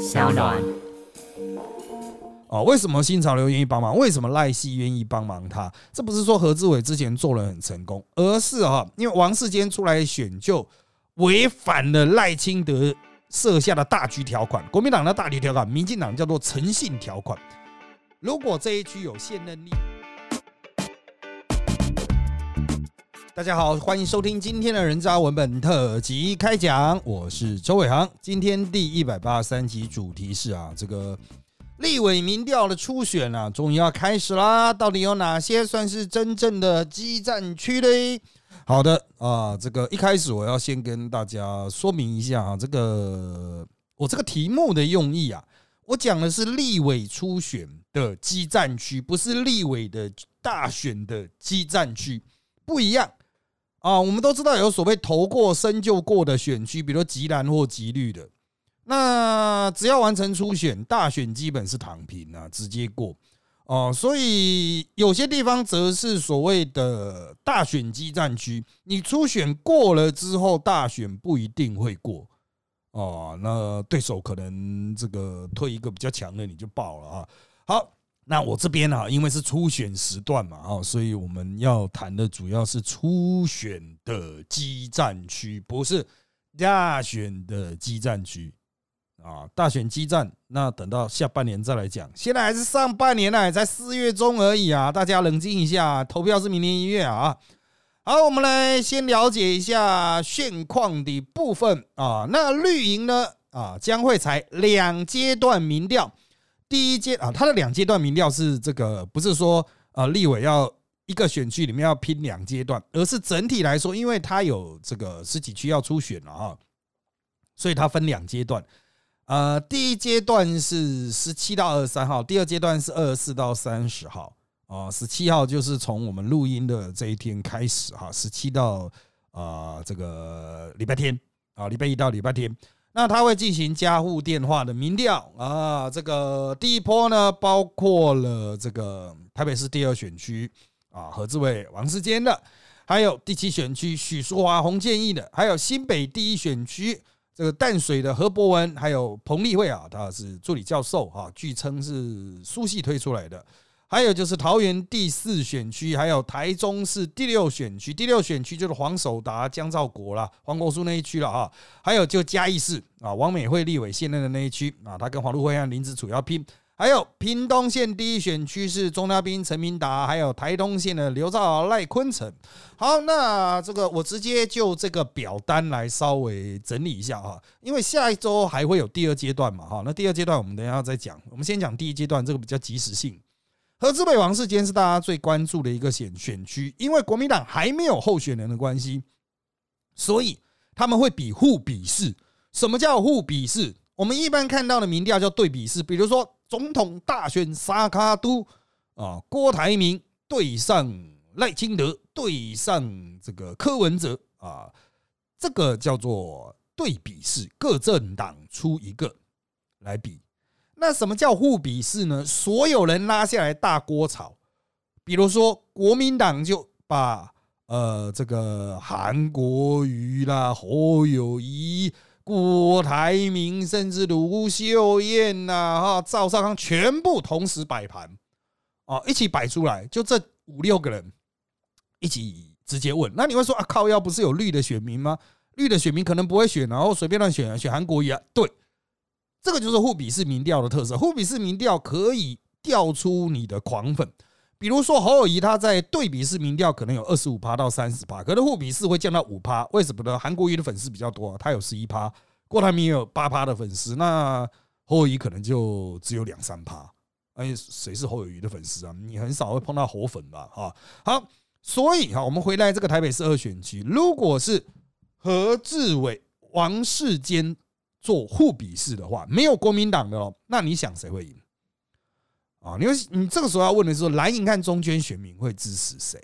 小暖。哦，为什么新潮流愿意帮忙？为什么赖系愿意帮忙他？这不是说何志伟之前做人很成功，而是哈，因为王世坚出来选就违反了赖清德设下的大局条款，国民党的大局条款，民进党叫做诚信条款。如果这一区有现任力，大家好，欢迎收听今天的人渣文本特辑开讲，我是周伟航。今天第一百八十三集主题是啊，这个。立委民调的初选啊，终于要开始啦！到底有哪些算是真正的激战区嘞？好的啊，这个一开始我要先跟大家说明一下啊，这个我这个题目的用意啊，我讲的是立委初选的激战区，不是立委的大选的激战区，不一样啊。我们都知道有所谓投过、深就过的选区，比如极蓝或极绿的。那只要完成初选，大选基本是躺平啊，直接过哦。所以有些地方则是所谓的大选激战区，你初选过了之后，大选不一定会过哦。那对手可能这个推一个比较强的，你就爆了啊。好，那我这边呢，因为是初选时段嘛，哦，所以我们要谈的主要是初选的激战区，不是大选的激战区。啊，大选激战，那等到下半年再来讲。现在还是上半年呢，才四月中而已啊，大家冷静一下。投票是明年一月啊。好，我们来先了解一下现况的部分啊。那绿营呢啊，将会采两阶段民调。第一阶啊，它的两阶段民调是这个，不是说呃立委要一个选区里面要拼两阶段，而是整体来说，因为它有这个十几区要初选了啊，所以它分两阶段。呃，第一阶段是十七到二十三号，第二阶段是二十四到三十号。啊，十七号就是从我们录音的这一天开始哈，十七到啊这个礼拜天啊，礼拜一到礼拜天，那他会进行加户电话的民调啊。这个第一波呢，包括了这个台北市第二选区啊，何志伟、王世坚的，还有第七选区许淑华、洪建义的，还有新北第一选区。这个淡水的何博文还有彭立慧啊，他是助理教授哈，据称是苏系推出来的。还有就是桃园第四选区，还有台中市第六选区，第六选区就是黄守达、江兆国了，黄国书那一区了啊。还有就嘉义市啊，王美惠立委现任的那一区啊，他跟黄路辉和林子楚要拼。还有屏东县第一选区是钟嘉宾、陈明达，还有台东县的刘兆豪、赖坤成。好，那这个我直接就这个表单来稍微整理一下哈，因为下一周还会有第二阶段嘛哈。那第二阶段我们等一下再讲，我们先讲第一阶段这个比较及时性。和资北王世坚是大家最关注的一个选选区，因为国民党还没有候选人的关系，所以他们会比互比试。什么叫互比试？我们一般看到的民调叫对比式，比如说总统大选沙卡都啊，郭台铭对上赖清德对上这个柯文哲啊，这个叫做对比式，各政党出一个来比。那什么叫互比式呢？所有人拉下来大锅炒，比如说国民党就把呃这个韩国瑜啦、侯友谊。郭台铭，甚至卢秀燕呐，哈，赵少康，全部同时摆盘，哦，一起摆出来，就这五六个人一起直接问。那你会说啊，靠，要不是有绿的选民吗？绿的选民可能不会选，然后随便乱选，选韩国瑜啊？对，这个就是互比式民调的特色。互比式民调可以调出你的狂粉。比如说侯友谊，他在对比式民调可能有二十五趴到三十趴，可能互比式会降到五趴。为什么呢？韩国瑜的粉丝比较多，他有十一趴，郭台铭有八趴的粉丝，那侯友谊可能就只有两三趴。哎，谁是侯友谊的粉丝啊？你很少会碰到侯粉吧？哈，好，所以哈，我们回来这个台北市二选区，如果是何志伟、王世坚做互比式的话，没有国民党的哦，那你想谁会赢？啊，你你这个时候要问的是，蓝营看中间选民会支持谁？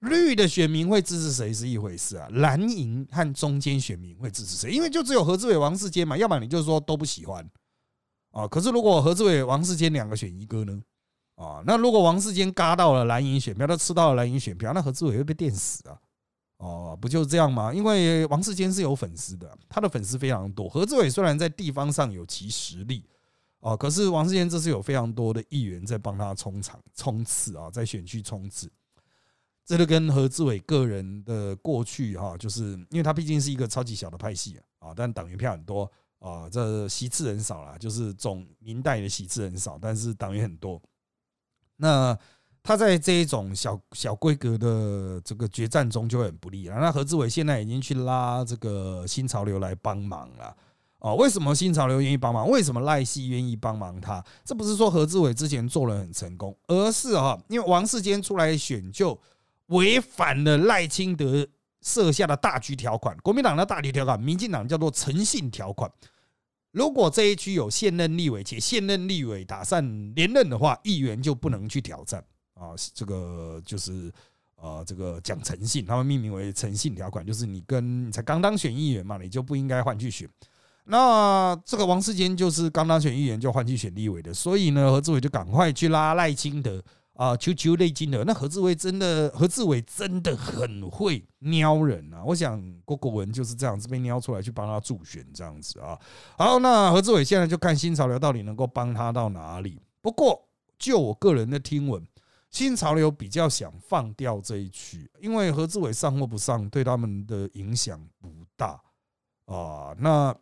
绿的选民会支持谁是一回事啊？蓝营和中间选民会支持谁？因为就只有何志伟、王世坚嘛，要不然你就说都不喜欢啊。可是如果何志伟、王世坚两个选一个呢？啊，那如果王世坚嘎到了蓝营选票，他吃到了蓝营选票，那何志伟会被电死啊！哦，不就这样吗？因为王世坚是有粉丝的，他的粉丝非常多。何志伟虽然在地方上有其实力，哦，可是王世坚这是有非常多的议员在帮他冲场冲刺啊，在选区冲刺。这个跟何志伟个人的过去哈，就是因为他毕竟是一个超级小的派系啊，但党员票很多啊，这席次很少啦，就是总明代的席次很少，但是党员很多。那他在这一种小小规格的这个决战中就很不利了。那何志伟现在已经去拉这个新潮流来帮忙了哦？为什么新潮流愿意帮忙？为什么赖系愿意帮忙他？这不是说何志伟之前做了很成功，而是哈，因为王世坚出来选就违反了赖清德设下的大局条款，国民党的大局条款，民进党叫做诚信条款。如果这一区有现任立委且现任立委打算连任的话，议员就不能去挑战。啊，这个就是呃，这个讲诚信，他们命名为诚信条款，就是你跟你才刚当选议员嘛，你就不应该换去选。那这个王世坚就是刚当选议员就换去选立委的，所以呢，何志伟就赶快去拉赖清德啊，求求赖清德。那何志伟真的，何志伟真的很会撩人啊！我想郭国文就是这样子被撩出来去帮他助选这样子啊。好，那何志伟现在就看新潮流到底能够帮他到哪里。不过就我个人的听闻。新潮流比较想放掉这一区，因为何志伟上或不上对他们的影响不大啊。那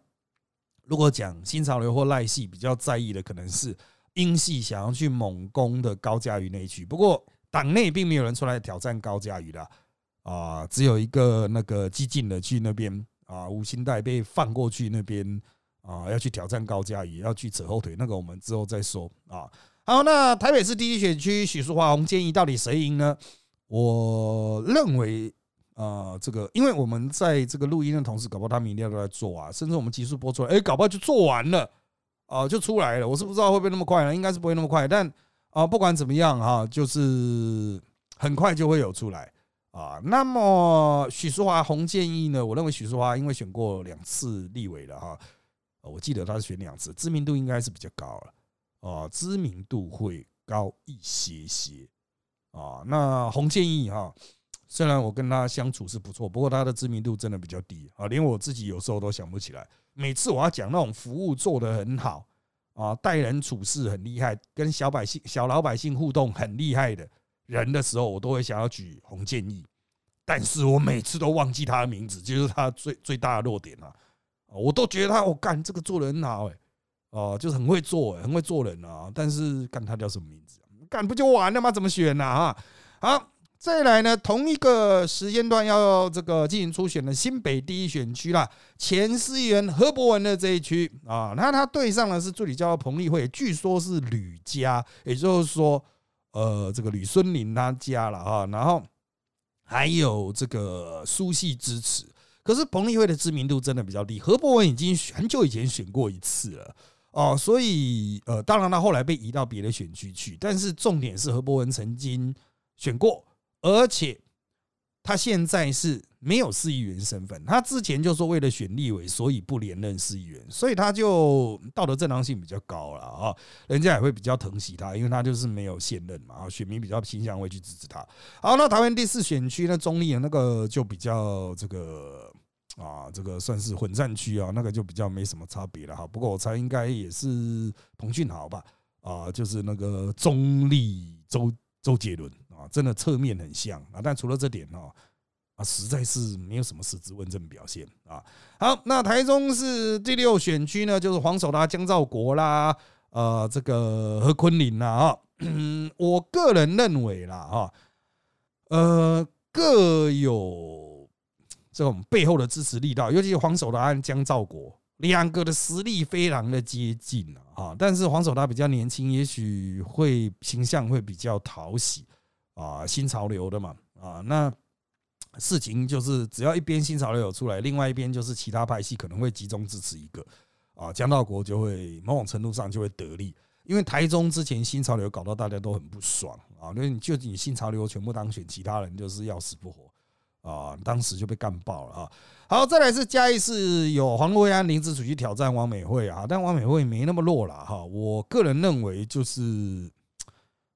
如果讲新潮流或赖系比较在意的，可能是英系想要去猛攻的高嘉瑜那一区。不过党内并没有人出来挑战高嘉瑜的啊，只有一个那个激进的去那边啊，吴兴代被放过去那边啊，要去挑战高嘉瑜，要去扯后腿。那个我们之后再说啊。好，那台北市第一选区许淑华、洪建议到底谁赢呢？我认为，啊，这个，因为我们在这个录音的同时，搞不好他们明天都在做啊，甚至我们急速播出来，哎，搞不好就做完了，啊，就出来了。我是不知道会不会那么快呢？应该是不会那么快，但啊，不管怎么样哈，就是很快就会有出来啊。那么许淑华、洪建议呢？我认为许淑华因为选过两次立委了哈，我记得他是选两次，知名度应该是比较高了。啊，知名度会高一些些啊。那洪建义哈，虽然我跟他相处是不错，不过他的知名度真的比较低啊，连我自己有时候都想不起来。每次我要讲那种服务做得很好啊，待人处事很厉害，跟小百姓、小老百姓互动很厉害的人的时候，我都会想要举洪建义，但是我每次都忘记他的名字，就是他最最大的弱点了。我都觉得他，我干这个做的很好哎。哦，就是很会做，很会做人啊！但是干他叫什么名字？干不就完了吗？怎么选呢？啊，好，再来呢，同一个时间段要这个进行初选的新北第一选区啦，前司议员何伯文的这一区啊，那他对上的是助理教彭丽慧，据说是吕家，也就是说，呃，这个吕孙林他家了啊，然后还有这个苏系支持，可是彭丽慧的知名度真的比较低，何伯文已经很久以前选过一次了。哦，所以呃，当然他后来被移到别的选区去，但是重点是何伯文曾经选过，而且他现在是没有市议员身份，他之前就说为了选立委，所以不连任市议员，所以他就道德正当性比较高了啊，人家也会比较疼惜他，因为他就是没有现任嘛，啊，选民比较倾向会去支持他。好，那台湾第四选区那中立的那个就比较这个。啊，这个算是混战区啊，那个就比较没什么差别了哈。不过我猜应该也是彭俊豪吧，啊，就是那个中立周周杰伦啊，真的侧面很像啊。但除了这点哦，啊，实在是没有什么实质问政表现啊。好，那台中市第六选区呢，就是黄守啦、江兆国啦，呃，这个何昆林啦啊。我个人认为啦啊，呃，各有。这种背后的支持力道，尤其是黄守达和江兆国两个的实力非常的接近啊，但是黄守达比较年轻，也许会形象会比较讨喜啊，新潮流的嘛啊，那事情就是只要一边新潮流有出来，另外一边就是其他派系可能会集中支持一个啊，江兆国就会某种程度上就会得利，因为台中之前新潮流搞到大家都很不爽啊，因为你就你新潮流全部当选，其他人就是要死不活。啊，当时就被干爆了啊！好，再来是嘉义市有黄国安、林子楚去挑战王美惠啊，但王美惠没那么弱了哈。我个人认为就是，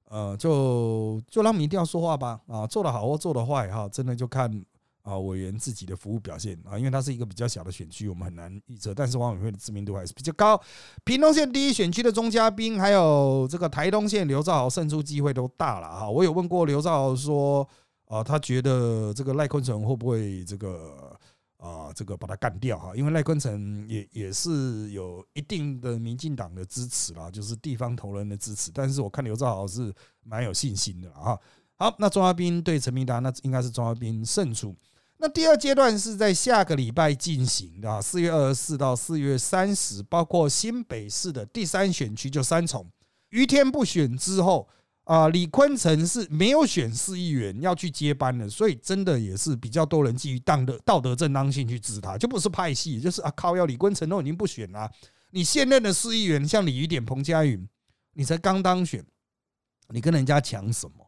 呃，就就让民调说话吧啊，做得好或做得坏哈，真的就看啊委员自己的服务表现啊，因为它是一个比较小的选区，我们很难预测。但是王委会的知名度还是比较高。屏东县第一选区的钟嘉宾，还有这个台东县刘兆豪胜出机会都大了哈。我有问过刘兆豪说，啊，他觉得这个赖坤成会不会这个？啊，这个把他干掉哈，因为赖坤成也也是有一定的民进党的支持啦，就是地方头人的支持。但是我看刘兆豪是蛮有信心的啊。好，那钟亚斌对陈明达，那应该是钟亚斌胜出。那第二阶段是在下个礼拜进行的，四月二十四到四月三十，包括新北市的第三选区就三重，于天不选之后。啊，李坤城是没有选市议员要去接班的，所以真的也是比较多人基于当的道德正当性去支他，就不是派系，就是啊靠，要李坤城都已经不选了，你现任的市议员像李雨点、彭佳云，你才刚当选，你跟人家抢什么？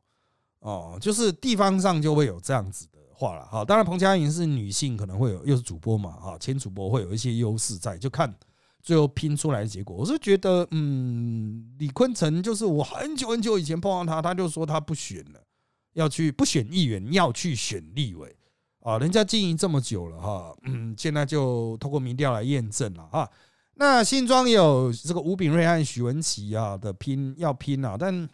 哦，就是地方上就会有这样子的话了。哈，当然彭佳云是女性，可能会有又是主播嘛，哈，前主播会有一些优势在，就看。最后拼出来的结果，我是觉得，嗯，李坤城就是我很久很久以前碰到他，他就说他不选了，要去不选议员，要去选立委啊。人家经营这么久了哈，嗯，现在就通过民调来验证了哈。那新庄有这个吴炳瑞和许文琪啊的拼要拼啊，但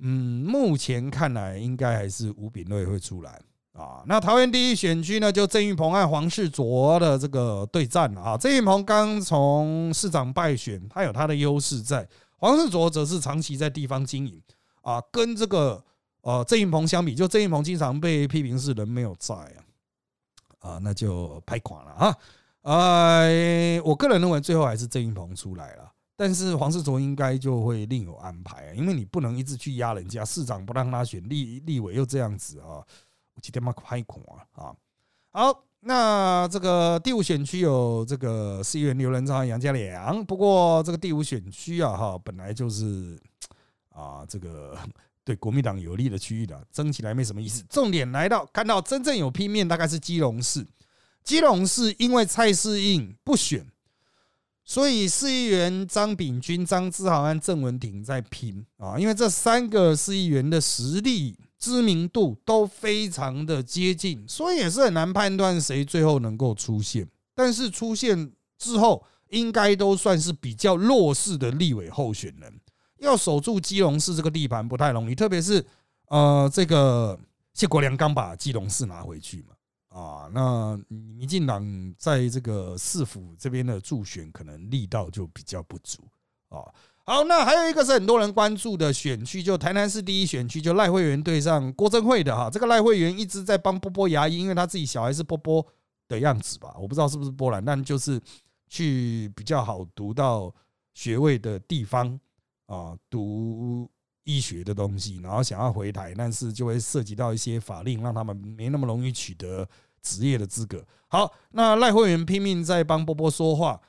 嗯，目前看来应该还是吴炳瑞会出来。啊，那桃园第一选区呢，就郑运鹏和黄世卓的这个对战啊。郑运鹏刚从市长败选，他有他的优势在；黄世卓则是长期在地方经营啊，跟这个呃郑运鹏相比，就郑运鹏经常被批评是人没有在啊，啊，那就拍垮了啊。呃，我个人认为最后还是郑运鹏出来了，但是黄世卓应该就会另有安排，因为你不能一直去压人家，市长不让他选，立立委又这样子啊。几天嘛拍孔啊啊！好，那这个第五选区有这个市议员刘仁章、杨家良。不过这个第五选区啊，哈，本来就是啊，这个 对国民党有利的区域的，争起来没什么意思。重点来到看到真正有拼面，大概是基隆市。基隆市因为蔡适应不选，所以市议员张炳军、张志豪和郑文婷在拼啊。因为这三个市议员的实力。知名度都非常的接近，所以也是很难判断谁最后能够出现。但是出现之后，应该都算是比较弱势的立委候选人，要守住基隆市这个地盘不太容易。特别是呃，这个谢国良刚把基隆市拿回去嘛，啊，那民进党在这个市府这边的助选可能力道就比较不足啊。好，那还有一个是很多人关注的选区，就台南市第一选区，就赖慧媛对上郭正惠的哈。这个赖慧媛一直在帮波波牙医，因为他自己小孩是波波的样子吧，我不知道是不是波兰，但就是去比较好读到学位的地方啊，读医学的东西，然后想要回台，但是就会涉及到一些法令，让他们没那么容易取得职业的资格。好，那赖慧媛拼命在帮波波说话。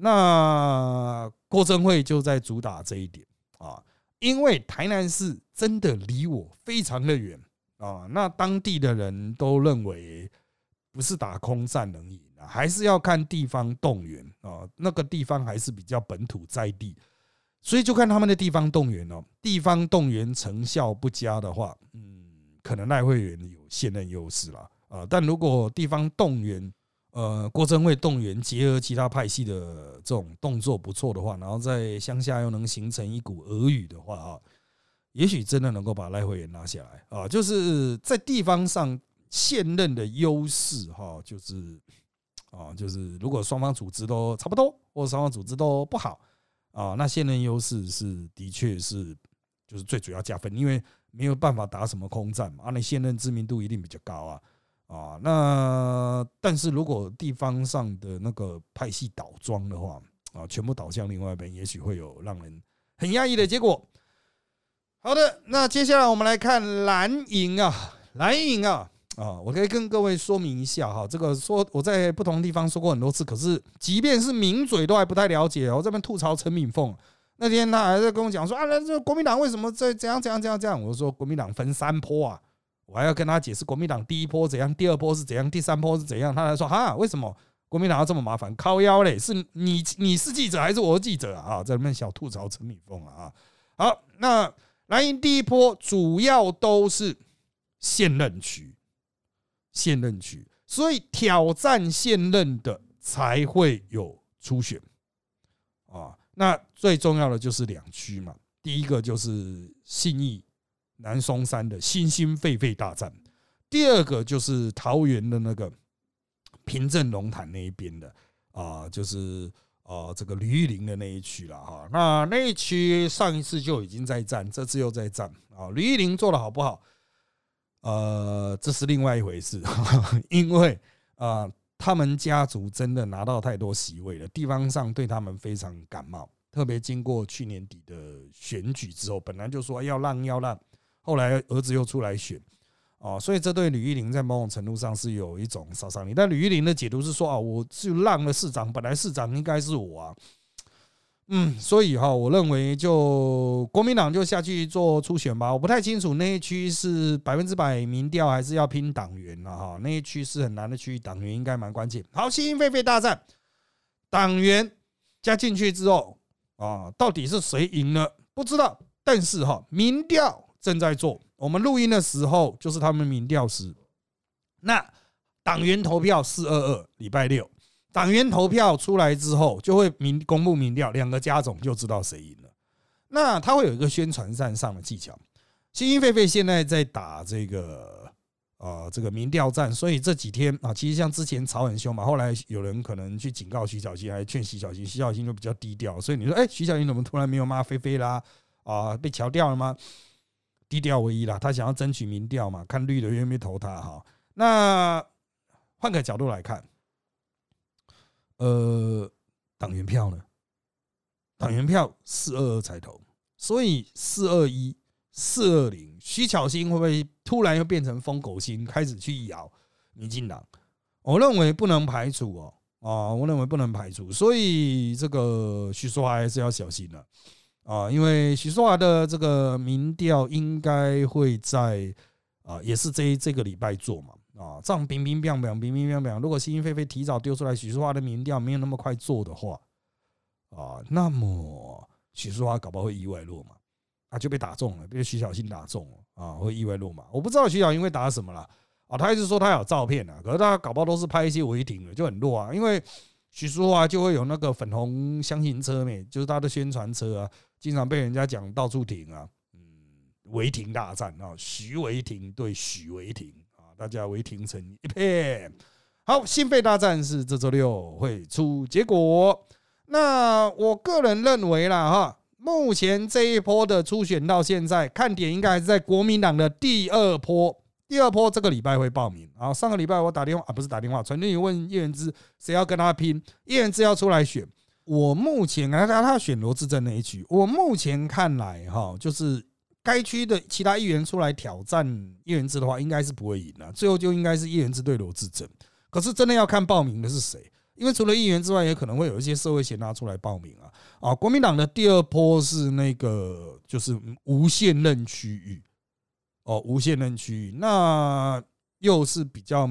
那郭正惠就在主打这一点啊，因为台南市真的离我非常的远啊，那当地的人都认为不是打空战能赢啊，还是要看地方动员啊，那个地方还是比较本土在地，所以就看他们的地方动员哦，地方动员成效不佳的话，嗯，可能赖会员有现任优势了啊，但如果地方动员，呃，郭正惠动员结合其他派系的这种动作不错的话，然后在乡下又能形成一股俄语的话啊，也许真的能够把赖慧媛拿下来啊。就是在地方上现任的优势哈，就是啊，就是如果双方组织都差不多，或者双方组织都不好啊，那现任优势是的确是就是最主要加分，因为没有办法打什么空战嘛，啊，那现任知名度一定比较高啊。啊，那但是如果地方上的那个派系倒装的话，啊，全部倒向另外一边，也许会有让人很压抑的结果。好的，那接下来我们来看蓝营啊，蓝营啊，啊，我可以跟各位说明一下哈，这个说我在不同地方说过很多次，可是即便是名嘴都还不太了解。我这边吐槽陈敏凤，那天他还在跟我讲说啊，那这国民党为什么在怎样怎样怎样这样？我说国民党分三坡啊。我还要跟他解释国民党第一波怎样，第二波是怎样，第三波是怎样。他来说哈，为什么国民党要这么麻烦？靠腰嘞，是你你是记者还是我是记者啊？在那边小吐槽陈敏凤啊。好，那蓝营第一波主要都是现任区，现任区，所以挑战现任的才会有初选啊。那最重要的就是两区嘛，第一个就是信义南松山的新兴沸沸大战，第二个就是桃园的那个平镇龙潭那一边的啊，就是啊这个吕玉玲的那一区了哈。那那一区上一次就已经在战，这次又在战啊。吕玉玲做的好不好？呃，这是另外一回事，因为啊，他们家族真的拿到太多席位了，地方上对他们非常感冒。特别经过去年底的选举之后，本来就说要让要让，后来儿子又出来选，哦，所以这对吕玉玲在某种程度上是有一种杀伤力。但吕玉玲的解读是说啊，我是让了市长，本来市长应该是我啊。嗯，所以哈，我认为就国民党就下去做初选吧。我不太清楚那一区是百分之百民调，还是要拼党员了哈。那一区是很难的区域，党员应该蛮关键。好，新兴沸沸大战，党员加进去之后啊，到底是谁赢了？不知道。但是哈，民调正在做。我们录音的时候就是他们民调时，那党员投票四二二，礼拜六。党员投票出来之后，就会民公布民调，两个加总就知道谁赢了。那他会有一个宣传战上的技巧。新兴狒狒现在在打这个啊，这个民调战，所以这几天啊，其实像之前吵很凶嘛，后来有人可能去警告徐小新，还劝徐小新，徐小新就比较低调。所以你说，哎，徐小新怎么突然没有骂菲菲啦？啊，被调掉了吗？低调唯一啦，他想要争取民调嘛，看绿的愿不愿意投他哈。那换个角度来看。呃，党员票呢？党员票四二二才投，所以四二一、四二零，徐巧芯会不会突然又变成疯狗心，开始去咬民进党？我认为不能排除哦，啊，我认为不能排除，所以这个徐淑华还是要小心了，啊因为徐淑华的这个民调应该会在啊，也是这这个礼拜做嘛。啊，这样冰冰冰冰冰冰冰冰，如果新兴飞飞提早丢出来，许淑华的民调没有那么快做的话，啊，那么许淑华搞不好会意外落嘛？啊，就被打中了，被徐小新打中了啊，会意外落嘛？我不知道徐小新会打什么了啊，他一直说他有照片啊，可是他搞不好都是拍一些违停的，就很弱啊。因为许淑华就会有那个粉红箱型车没，就是他的宣传车啊，经常被人家讲到处停啊，嗯，违停大战啊，徐违停对许违停。大家违停成一片。好，心肺大战是这周六会出结果。那我个人认为啦，哈，目前这一波的初选到现在，看点应该还是在国民党的第二波。第二波这个礼拜会报名。然后上个礼拜我打电话啊，不是打电话，传讯问叶元之谁要跟他拼，叶元之要出来选。我目前啊，他他选罗志镇那一局，我目前看来哈，就是。该区的其他议员出来挑战叶元之的话，应该是不会赢的。最后就应该是叶元之对罗志珍。可是真的要看报名的是谁，因为除了议员之外，也可能会有一些社会贤达出来报名啊。啊，国民党的第二波是那个就是无限任区域哦，无限任区域，那又是比较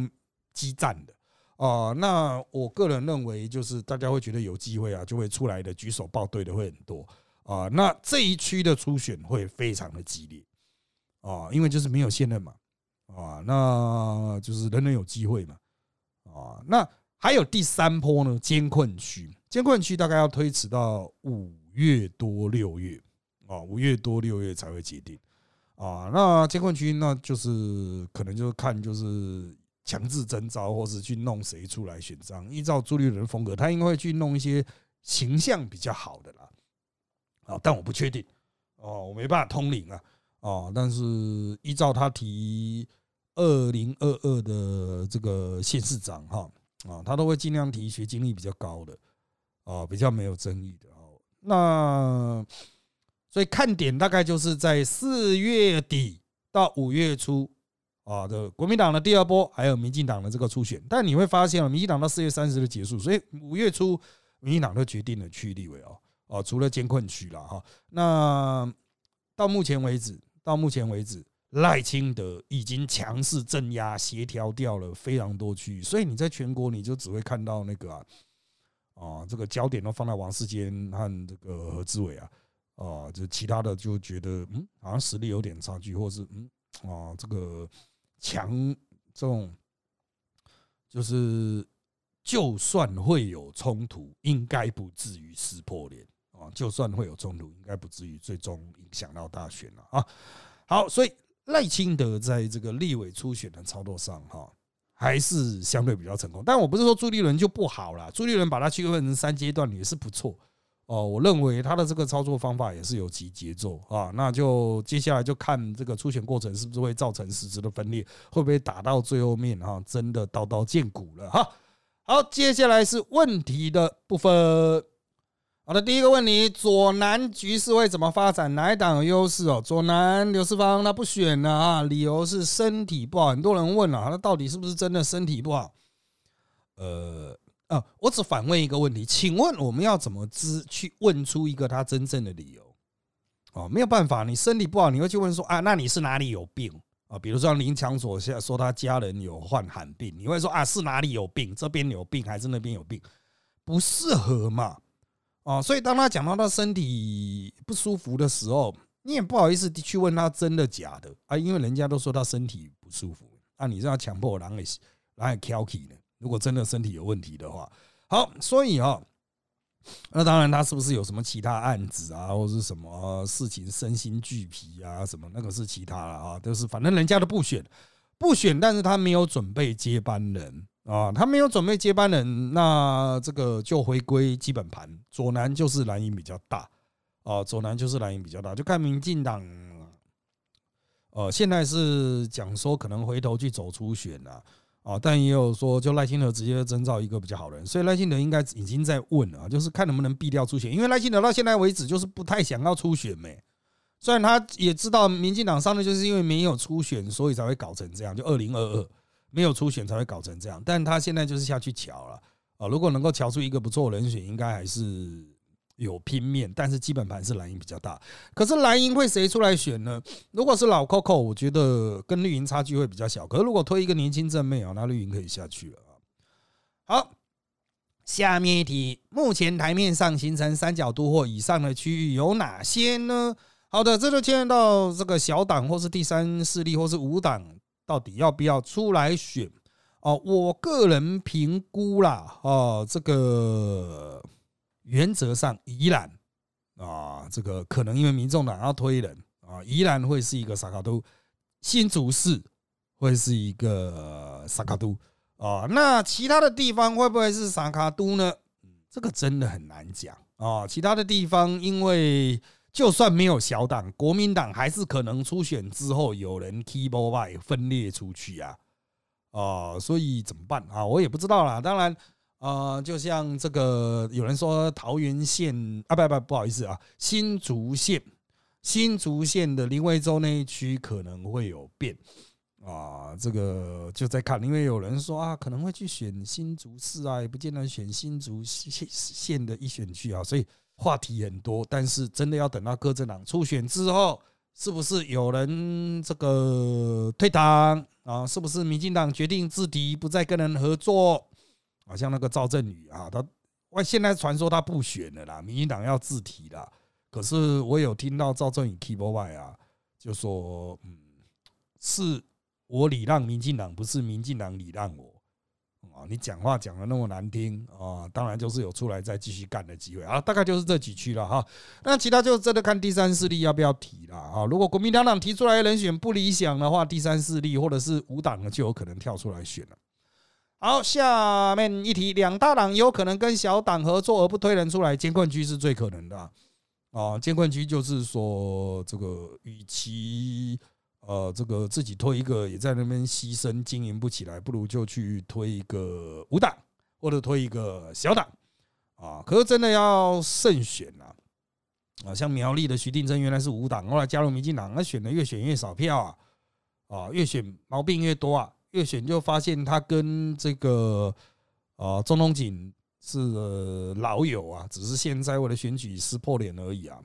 激战的啊。那我个人认为，就是大家会觉得有机会啊，就会出来的举手报对的会很多。啊，那这一区的初选会非常的激烈。啊，因为就是没有现任嘛，啊，那就是人人有机会嘛，啊，那还有第三波呢，监困区，监困区大概要推迟到五月多六月。啊，五月多六月才会决定。啊，那监困区那就是可能就看就是强制征召，或是去弄谁出来选上，依照朱立伦风格，他应该会去弄一些形象比较好的啦。啊，但我不确定哦，我没办法通灵啊，哦，但是依照他提二零二二的这个县市长哈，啊，他都会尽量提学经历比较高的，啊，比较没有争议的哦。那所以看点大概就是在四月底到五月初啊的国民党的第二波，还有民进党的这个初选。但你会发现啊，民进党到四月三十日结束，所以五月初民进党都决定了区立委哦。哦，除了监困区了哈，那到目前为止，到目前为止，赖清德已经强势镇压、协调掉了非常多区域，所以你在全国你就只会看到那个啊，啊，这个焦点都放在王世坚和这个何志伟啊，啊，就其他的就觉得嗯，好像实力有点差距，或是嗯，啊，这个强这种就是就算会有冲突，应该不至于撕破脸啊。就算会有冲突，应该不至于最终影响到大选了啊。好，所以赖清德在这个立委初选的操作上，哈，还是相对比较成功。但我不是说朱立伦就不好了，朱立伦把它区分成三阶段也是不错。哦，我认为他的这个操作方法也是有其节奏啊，那就接下来就看这个出选过程是不是会造成实质的分裂，会不会打到最后面哈，真的刀刀见骨了哈。好，接下来是问题的部分。好的，第一个问题，左南局势会怎么发展？哪一党有优势哦？左南刘世芳他不选了啊，理由是身体不好。很多人问了，那到底是不是真的身体不好？呃。啊，我只反问一个问题，请问我们要怎么知去问出一个他真正的理由？哦，没有办法，你身体不好，你会去问说啊，那你是哪里有病啊？比如说林强所现在说他家人有患寒病，你会说啊，是哪里有病？这边有病还是那边有病？不适合嘛？哦，所以当他讲到他身体不舒服的时候，你也不好意思去问他真的假的啊，因为人家都说他身体不舒服，那你这样强迫狼给狼给挑起呢？如果真的身体有问题的话，好，所以啊，那当然他是不是有什么其他案子啊，或者是什么事情身心俱疲啊，什么那个是其他了啊，都是反正人家都不选，不选，但是他没有准备接班人啊，他没有准备接班人，那这个就回归基本盘，左南就是蓝营比较大啊，左南就是蓝营比较大，就看民进党，呃，现在是讲说可能回头去走初选啊。啊，但也有说，就赖清德直接征召一个比较好的人，所以赖清德应该已经在问了，就是看能不能避掉初选，因为赖清德到现在为止就是不太想要初选没，虽然他也知道民进党上的就是因为没有初选，所以才会搞成这样，就二零二二没有初选才会搞成这样，但他现在就是下去瞧了啊，如果能够瞧出一个不错人选，应该还是。有拼面，但是基本盘是蓝营比较大。可是蓝营会谁出来选呢？如果是老 Coco，我觉得跟绿营差距会比较小。可是如果推一个年轻正妹啊，那绿营可以下去了啊好，下面一题，目前台面上形成三角都或以上的区域有哪些呢？好的，这就牵涉到这个小党或是第三势力或是五党到底要不要出来选哦。我个人评估啦，哦，这个。原则上，宜兰啊，这个可能因为民众党要推人啊，宜兰会是一个萨卡都，新竹市会是一个萨卡都啊，那其他的地方会不会是萨卡都呢？这个真的很难讲啊。其他的地方，因为就算没有小党，国民党还是可能初选之后有人 keyboard 外分裂出去啊啊，所以怎么办啊？我也不知道啦。当然。啊，就像这个，有人说桃园县啊，不不不好意思啊，新竹县，新竹县的林惠州那一区可能会有变啊，这个就在看，因为有人说啊，可能会去选新竹市啊，也不见得选新竹县县的一选区啊，所以话题很多，但是真的要等到各政党初选之后，是不是有人这个退党啊？是不是民进党决定自敌，不再跟人合作？好像那个赵振宇啊，他外现在传说他不选了啦，民进党要自提啦。可是我有听到赵振宇 keep away 啊，就说嗯，是我礼让民进党，不是民进党礼让我啊。你讲话讲的那么难听啊，当然就是有出来再继续干的机会啊。大概就是这几区了哈。那其他就真的看第三势力要不要提了啊。如果国民党党提出来的人选不理想的话，第三势力或者是无党就有可能跳出来选了。好，下面一题，两大党有可能跟小党合作而不推人出来，监困区是最可能的啊。监困区就是说，这个与其呃这个自己推一个也在那边牺牲经营不起来，不如就去推一个五党或者推一个小党啊。可是真的要慎选呐啊，像苗栗的徐定珍原来是五党，后来加入民进党，那选的越选越少票啊啊，越选毛病越多啊。越选就发现他跟这个啊中东锦是老友啊，只是现在为了选举撕破脸而已啊。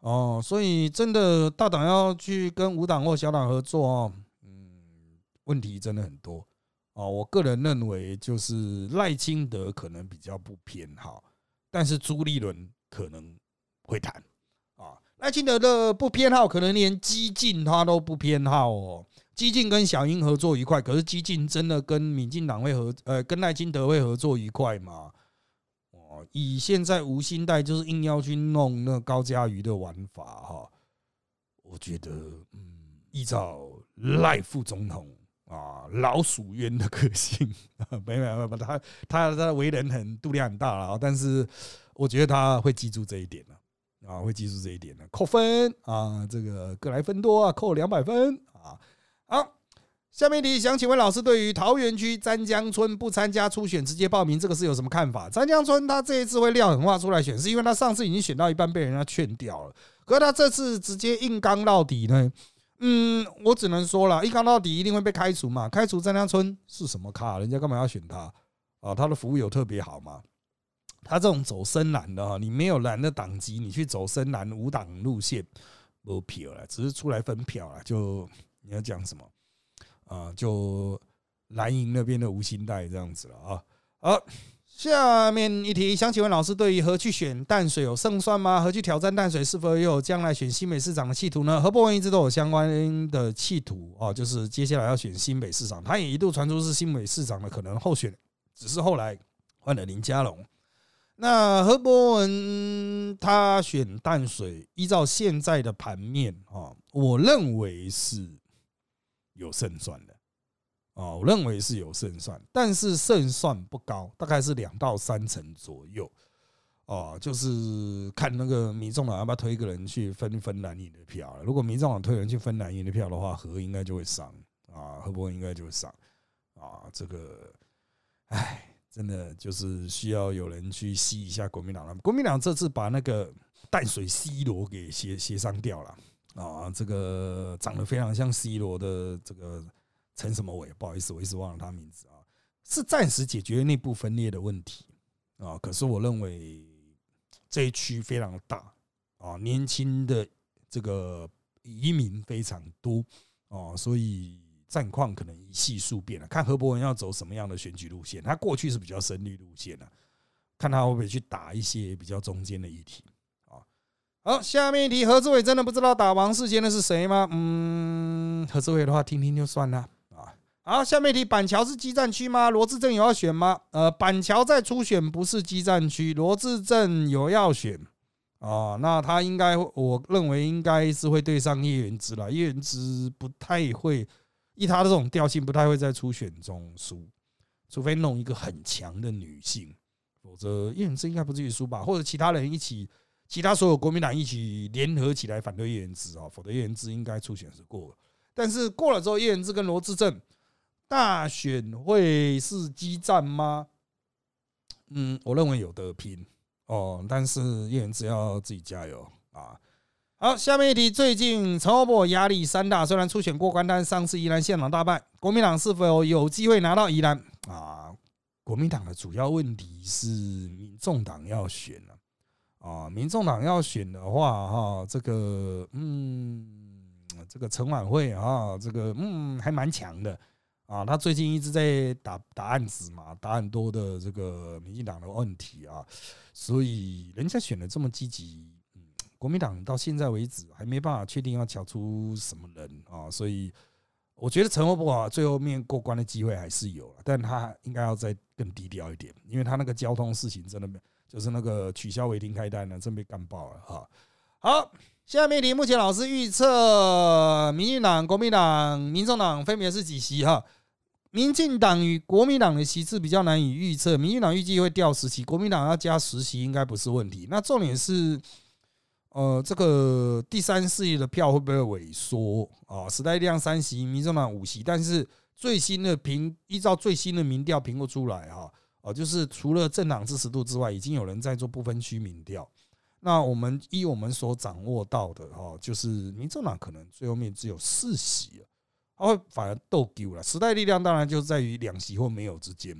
哦，所以真的大党要去跟五党或小党合作哦，嗯，问题真的很多哦。我个人认为就是赖清德可能比较不偏好，但是朱立伦可能会谈啊。赖清德的不偏好，可能连激进他都不偏好哦。激进跟小英合作愉快，可是激进真的跟民进党会合，呃，跟赖清德会合作愉快吗？哦，以现在吴兴代就是硬要去弄那高嘉瑜的玩法哈，我觉得，嗯，依照赖副总统啊老鼠冤的个性，没没没，他他他为人很度量很大了，但是我觉得他会记住这一点了，啊，会记住这一点的，扣分啊，这个格莱芬多啊，扣两百分啊。下面题想请问老师，对于桃园区詹江村不参加初选直接报名，这个是有什么看法？詹江村他这一次会撂狠话出来选，是因为他上次已经选到一半被人家劝掉了，可是他这次直接硬刚到底呢？嗯，我只能说了，硬刚到底一定会被开除嘛？开除詹江村是什么咖？人家干嘛要选他啊？他的服务有特别好吗？他这种走深蓝的哈，你没有蓝的党籍，你去走深蓝无党路线，不票了，只是出来分票了，就。你要讲什么啊？就蓝营那边的吴兴代这样子了啊。好，下面一题，想请问老师，对于何去选淡水有胜算吗？何去挑战淡水，是否有将来选新北市长的企图呢？何伯文一直都有相关的企图啊，就是接下来要选新北市长，他也一度传出是新北市长的可能候选，只是后来换了林佳龙。那何伯文他选淡水，依照现在的盘面啊，我认为是。有胜算的哦，我认为是有胜算，但是胜算不高，大概是两到三成左右哦。就是看那个民众党要不要推一个人去分分蓝营的票。如果民众党推人去分蓝营的票的话，何应该就会上啊，何伯文应该就会上啊。这个，哎，真的就是需要有人去吸一下国民党了。国民党这次把那个淡水 C 罗给协协商掉了。啊，这个长得非常像 C 罗的这个陈什么伟，不好意思，我一直忘了他名字啊，是暂时解决内部分裂的问题啊。可是我认为这一区非常大啊，年轻的这个移民非常多啊，所以战况可能一系数变了。看何伯文要走什么样的选举路线，他过去是比较深绿路线的，看他会不会去打一些比较中间的议题。好，下面一题，何志伟真的不知道打王世坚的是谁吗？嗯，何志伟的话听听就算了啊。好，下面一题，板桥是激战区吗？罗志正有要选吗？呃，板桥在初选不是激战区，罗志正有要选啊。那他应该，我认为应该是会对上叶元之了。叶元之不太会，以他的这种调性，不太会在初选中输，除非弄一个很强的女性，否则叶元之应该不至于输吧？或者其他人一起。其他所有国民党一起联合起来反对叶元之啊，否则叶元之应该初选是过了。但是过了之后，叶元之跟罗志正大选会是激战吗？嗯，我认为有得拼哦，但是叶元之要自己加油啊。好，下面一题，最近陈欧波压力山大，虽然初选过关，但上次宜兰县长大败，国民党是否有机会拿到宜兰啊？国民党的主要问题是民众党要选了。啊，民众党要选的话，哈，这个，嗯，这个陈晚会啊，这个，嗯，还蛮强的啊。他最近一直在打打案子嘛，打很多的这个民进党的问题啊，所以人家选的这么积极，嗯，国民党到现在为止还没办法确定要挑出什么人啊，所以我觉得陈伯啊，最后面过关的机会还是有，但他应该要再更低调一点，因为他那个交通事情真的没。就是那个取消违停开单呢，真被干爆了哈。好，下面题，目前老师预测，民进党、国民党、民众党分别是几席哈？民进党与国民党的席次比较难以预测，民进党预计会掉十席，国民党要加十席应该不是问题。那重点是，呃，这个第三势力的票会不会萎缩啊？时代力量三席，民众党五席，但是最新的评，依照最新的民调评估出来哈。哦，就是除了政党支持度之外，已经有人在做不分区民调。那我们依我们所掌握到的，哈，就是民众党可能最后面只有四席，他会反而斗丢了。时代力量当然就在于两席或没有之间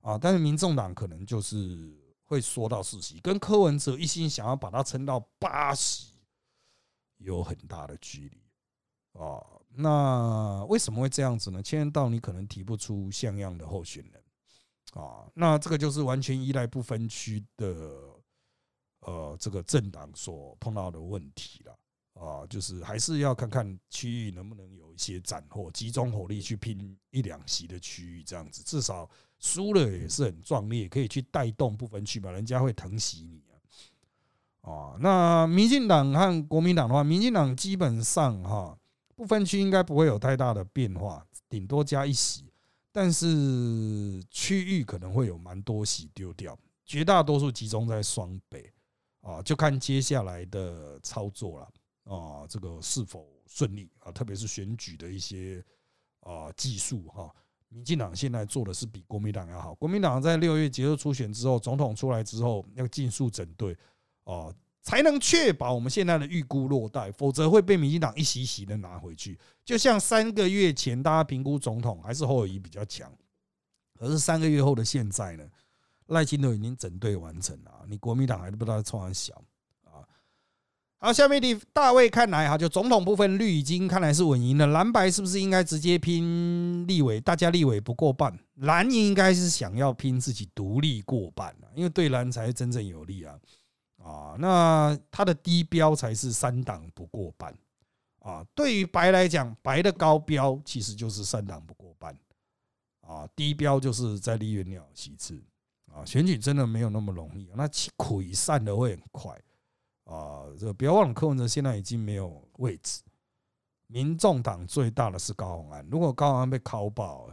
啊，但是民众党可能就是会缩到四席，跟柯文哲一心想要把它撑到八席有很大的距离啊。那为什么会这样子呢？牵连到你可能提不出像样的候选人。啊，那这个就是完全依赖不分区的，呃，这个政党所碰到的问题了。啊，就是还是要看看区域能不能有一些斩获，集中火力去拼一两席的区域，这样子至少输了也是很壮烈，可以去带动不分区嘛，人家会疼惜你啊。啊，那民进党和国民党的话，民进党基本上哈不分区应该不会有太大的变化，顶多加一席，但是区域可能会有蛮多席丢掉，绝大多数集中在双北啊，就看接下来的操作了。啊，这个是否顺利啊？特别是选举的一些啊技术哈，民进党现在做的是比国民党要好。国民党在六月结束初选之后，总统出来之后，要尽速整队啊，才能确保我们现在的预估落袋，否则会被民进党一席席的拿回去。就像三个月前大家评估总统还是侯友谊比较强，可是三个月后的现在呢，赖清德已经整队完成了，你国民党还是不知道冲很小啊。好，下面的大卫看来哈，就总统部分绿已经看来是稳赢了，蓝白是不是应该直接拼立委？大家立委不过半，蓝应该是想要拼自己独立过半啊，因为对蓝才是真正有利啊啊，那他的低标才是三党不过半啊。对于白来讲，白的高标其实就是三党不过半啊，低标就是在立院鸟其次啊，选举真的没有那么容易，那溃散的会很快。啊，这不要忘了，柯文哲现在已经没有位置。民众党最大的是高鸿安，如果高鸿安被敲爆，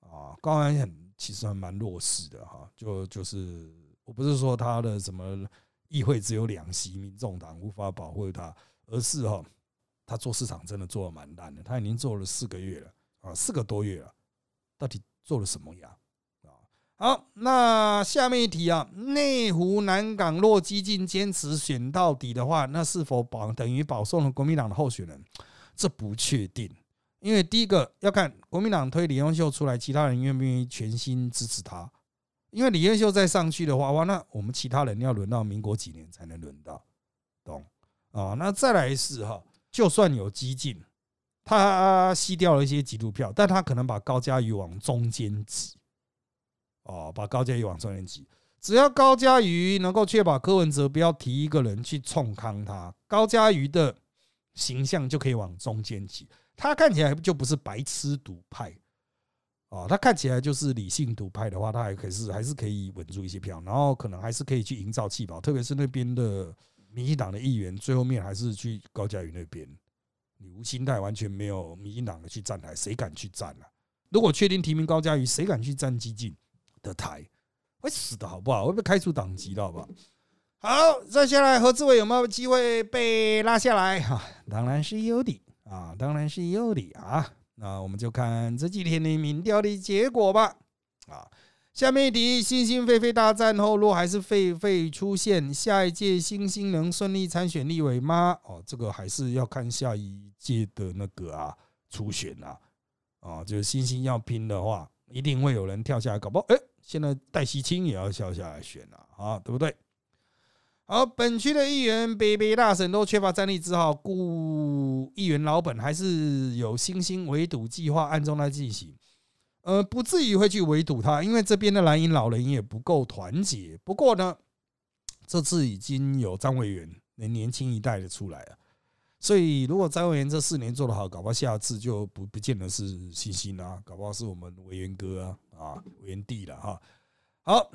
啊，高鸿安很其实还蛮弱势的哈。就就是我不是说他的什么议会只有两席，民众党无法保护他，而是哈，他做市场真的做的蛮烂的。他已经做了四个月了啊，四个多月了，到底做了什么呀？啊好，那下面一题啊，内湖南港若激进坚持选到底的话，那是否保等于保送了国民党的候选人？这不确定，因为第一个要看国民党推李英秀出来，其他人愿不愿意全心支持他？因为李彦秀再上去的话，哇，那我们其他人要轮到民国几年才能轮到？懂啊？那再来是哈，就算有激进，他吸掉了一些极度票，但他可能把高嘉瑜往中间挤。哦，把高嘉瑜往中间挤，只要高嘉瑜能够确保柯文哲不要提一个人去冲康他，高嘉瑜的形象就可以往中间挤。他看起来就不是白痴独派，哦，他看起来就是理性独派的话，他还可是还是可以稳住一些票，然后可能还是可以去营造气泡，特别是那边的民进党的议员，最后面还是去高嘉瑜那边。你无心态完全没有民进党的去站台，谁敢去站啊？如果确定提名高嘉瑜，谁敢去站激进？的台会死的好不好？会被开除党籍的好不好？好，再下来何志伟有没有机会被拉下来？哈，当然是有的啊，当然是有的啊。那我们就看这几天的民调的结果吧。啊，下面一题：星星狒狒大战后，若还是狒狒出现，下一届星星能顺利参选立委吗？哦，这个还是要看下一届的那个啊初选啊。啊，就是星星要拼的话，一定会有人跳下来搞不好。哎。现在戴西青也要跳下来选了啊，对不对？好，本区的议员北北大神都缺乏战力，只好雇议员老本，还是有新兴围堵计划暗中在进行。呃，不至于会去围堵他，因为这边的蓝营老人也不够团结。不过呢，这次已经有张委员那年轻一代的出来了，所以如果张委员这四年做得好，搞不好下次就不不见得是新兴啊，搞不好是我们委员哥啊。啊，委员弟了哈。好，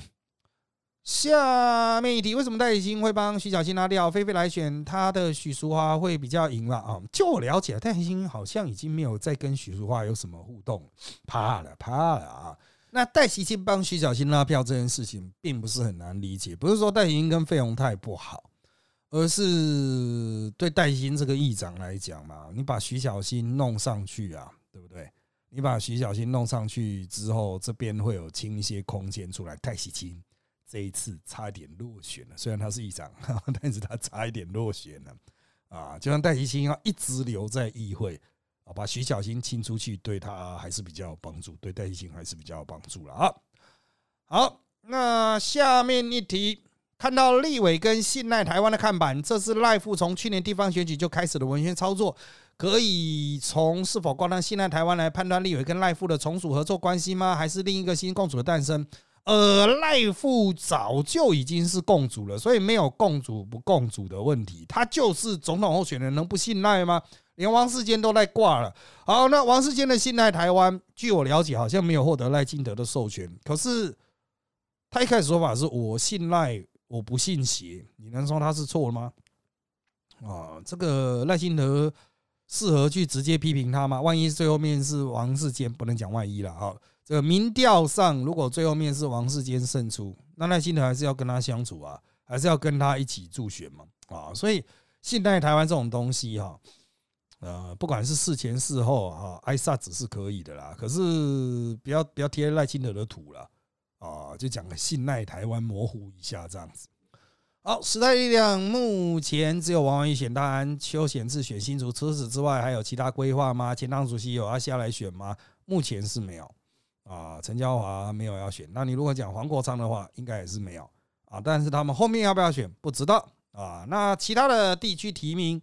下面一题，为什么戴喜清会帮徐小新拉掉？菲菲来选他的许淑华会比较赢了？啊，就我了解，戴喜清好像已经没有再跟许淑华有什么互动，怕了，怕了啊。那戴喜清帮徐小新拉票这件事情，并不是很难理解，不是说戴喜清跟费鸿泰不好，而是对戴喜清这个议长来讲嘛，你把徐小新弄上去啊，对不对？你把徐小新弄上去之后，这边会有清一些空间出来。戴喜清这一次差一点落选了，虽然他是议长，但是他差一点落选了啊！就像戴喜清要一直留在议会啊，把徐小新清出去，对他还是比较有帮助，对戴喜清还是比较有帮助了啊。好，那下面一题，看到立委跟信赖台湾的看板，这是赖副从去年地方选举就开始的文宣操作。可以从是否挂单信赖台湾来判断立委跟赖富的从属合作关系吗？还是另一个新共主的诞生？呃，赖富早就已经是共主了，所以没有共主不共主的问题。他就是总统候选人，能不信赖吗？连王世坚都在挂了。好，那王世坚的信赖台湾，据我了解，好像没有获得赖清德的授权。可是他一开始说法是我信赖，我不信邪，你能说他是错了吗？啊，这个赖清德适合去直接批评他吗？万一最后面是王世坚，不能讲万一了哈。这个民调上，如果最后面是王世坚胜出，那赖清德还是要跟他相处啊，还是要跟他一起助选嘛？啊，所以信赖台湾这种东西哈。呃，不管是事前事后哈，挨杀只是可以的啦。可是不要不要贴赖清德的土了啊，就讲个信赖台湾模糊一下这样子。好，时代力量目前只有王文义选大安，邱显志选新竹，除此之外还有其他规划吗？前党主席有要下来选吗？目前是没有啊。陈椒华没有要选，那你如果讲黄国昌的话，应该也是没有啊。但是他们后面要不要选，不知道啊。那其他的地区提名。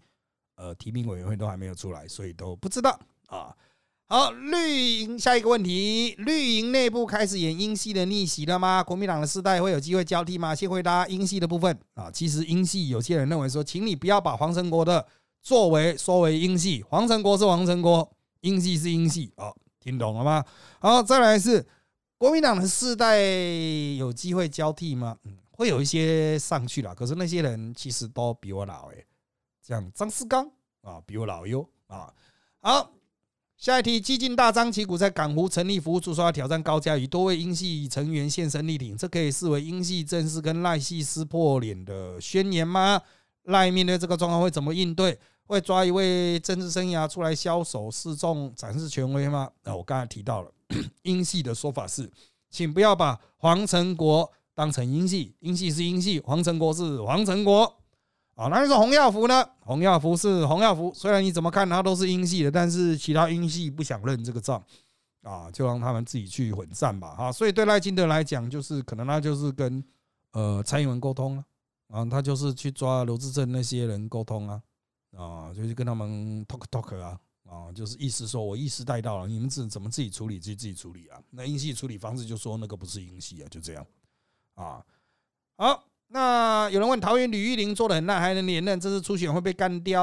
呃，提名委员会都还没有出来，所以都不知道啊。好，绿营下一个问题，绿营内部开始演英系的逆袭了吗？国民党的世代会有机会交替吗？先回答英系的部分啊。其实英系有些人认为说，请你不要把黄成国的作为说为英系，黄成国是黄成国，英系是英系哦，听懂了吗？好，再来是国民党的世代有机会交替吗？嗯，会有一些上去了，可是那些人其实都比我老诶。像张思刚啊，比我老哟啊。好，下一题，激进大张旗鼓在港湖成立服务处，说要挑战高嘉瑜，多位英系成员现身力挺，这可以视为英系正式跟赖系撕破脸的宣言吗？赖面对这个状况会怎么应对？会抓一位政治生涯出来枭首示众，展示权威吗？那我刚才提到了 英系的说法是，请不要把黄成国当成英系，英系是英系，黄成国是黄成国。啊，那你说洪耀福呢？洪耀福是洪耀福，虽然你怎么看他都是英系的，但是其他英系不想认这个账啊，就让他们自己去混战吧。哈，所以对赖清德来讲，就是可能他就是跟呃蔡英文沟通啊，啊，他就是去抓刘志正那些人沟通啊，啊，就是跟他们 talk talk 啊，啊，就是意思说我意识带到了，你们自怎么自己处理就自己处理啊。那英系处理方式就说那个不是英系啊，就这样啊，好。那有人问桃园吕玉玲做的很烂，还能连任？这次初选会被干掉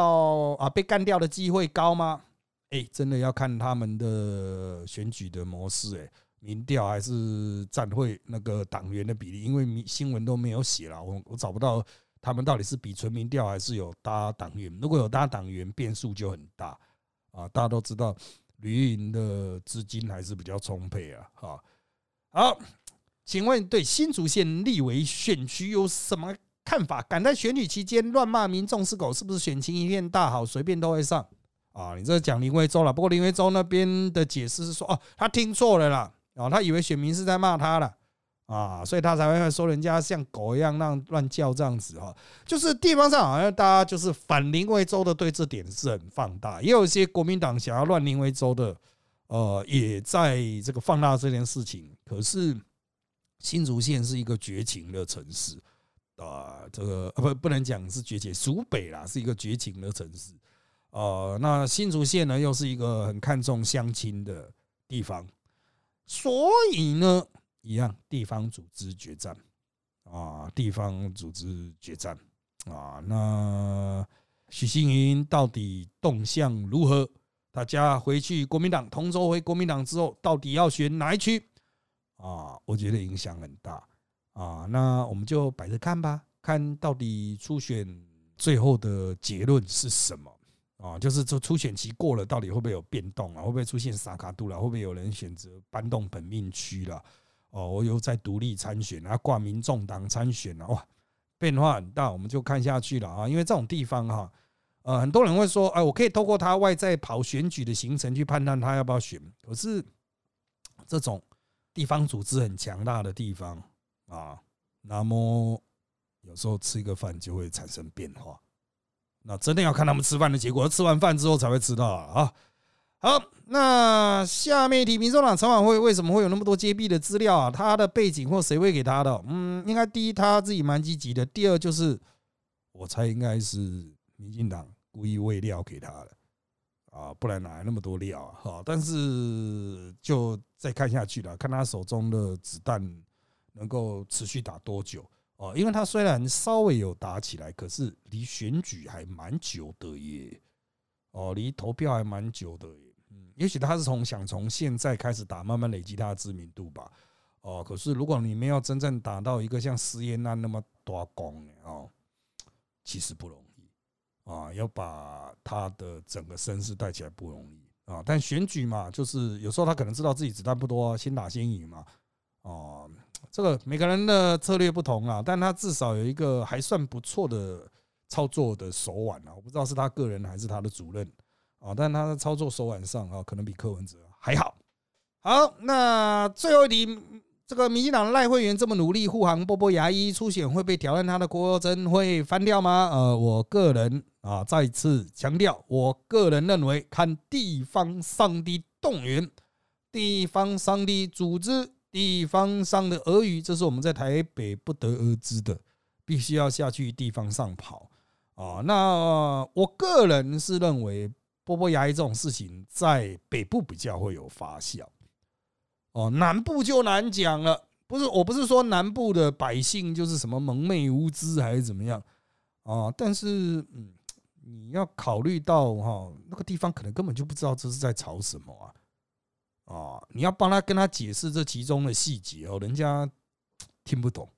啊？被干掉的机会高吗？哎，真的要看他们的选举的模式，哎，民调还是战会那个党员的比例？因为新闻都没有写了，我我找不到他们到底是比纯民调还是有搭党员。如果有搭党员，变数就很大啊！大家都知道吕玉玲的资金还是比较充沛啊，哈，好。请问对新竹县立委选区有什么看法？敢在选举期间乱骂民众是狗，是不是选情一片大好，随便都会上啊？你这讲林威洲了，不过林威洲那边的解释是说，哦，他听错了啦，哦，他以为选民是在骂他了啊，所以他才会说人家像狗一样那样乱叫这样子哈。就是地方上好像大家就是反林威洲的，对这点是很放大，也有一些国民党想要乱林威洲的，呃，也在这个放大这件事情，可是。新竹县是一个绝情的城市啊，这个不不能讲是绝情，蜀北啦是一个绝情的城市啊。那新竹县呢，又是一个很看重乡亲的地方，所以呢，一样地方组织决战啊，地方组织决战啊。那许新云到底动向如何？大家回去国民党同州回国民党之后，到底要选哪一区？啊，我觉得影响很大啊，那我们就摆着看吧，看到底初选最后的结论是什么啊？就是这初选期过了，到底会不会有变动啊？会不会出现萨卡度了？会不会有人选择搬动本命区了？哦，我又在独立参选啊，挂民众党参选了，哇，变化很大，我们就看下去了啊。因为这种地方哈，呃，很多人会说，哎，我可以透过他外在跑选举的行程去判断他要不要选，可是这种。地方组织很强大的地方啊，那么有时候吃一个饭就会产生变化，那真的要看他们吃饭的结果，吃完饭之后才会知道啊。好，那下面一题，民众党陈晚会为什么会有那么多揭弊的资料啊？他的背景或谁会给他的？嗯，应该第一他自己蛮积极的，第二就是我猜应该是民进党故意喂料给他的。啊，不然哪来那么多料啊？哈，但是就再看下去了，看他手中的子弹能够持续打多久哦？因为他虽然稍微有打起来，可是离选举还蛮久的耶，哦，离投票还蛮久的耶。嗯，也许他是从想从现在开始打，慢慢累积他的知名度吧。哦，可是如果你没有真正打到一个像石岩安那么多功哦，其实不容易啊，要把他的整个身世带起来不容易啊。但选举嘛，就是有时候他可能知道自己子弹不多，先打先赢嘛。哦，这个每个人的策略不同啊，但他至少有一个还算不错的操作的手腕啊。我不知道是他个人还是他的主任啊，但他的操作手腕上啊，可能比柯文哲还好。好，那最后一题。这个民进党赖会员这么努力护航波波牙医出险会被挑战，他的国真会翻掉吗？呃，我个人啊再次强调，我个人认为看地方上的动员、地方上的组织、地方上的俄语，这是我们在台北不得而知的，必须要下去地方上跑啊。那我个人是认为波波牙医这种事情在北部比较会有发酵。哦，南部就难讲了，不是，我不是说南部的百姓就是什么蒙昧无知还是怎么样啊，但是，嗯，你要考虑到哈，那个地方可能根本就不知道这是在吵什么啊，啊，你要帮他跟他解释这其中的细节哦，人家听不懂。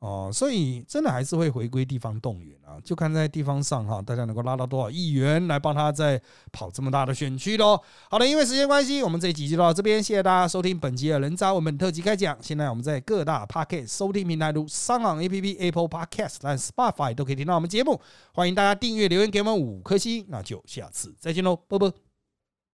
哦，所以真的还是会回归地方动员啊，就看在地方上哈，大家能够拉到多少议员来帮他在跑这么大的选区喽。好的，因为时间关系，我们这一集就到这边，谢谢大家收听本集的人渣文本特辑开讲。现在我们在各大 Podcast 收听平台如商网 APP、Apple Podcast 和 Spotify 都可以听到我们节目，欢迎大家订阅、留言给我们五颗星，那就下次再见喽，啵啵。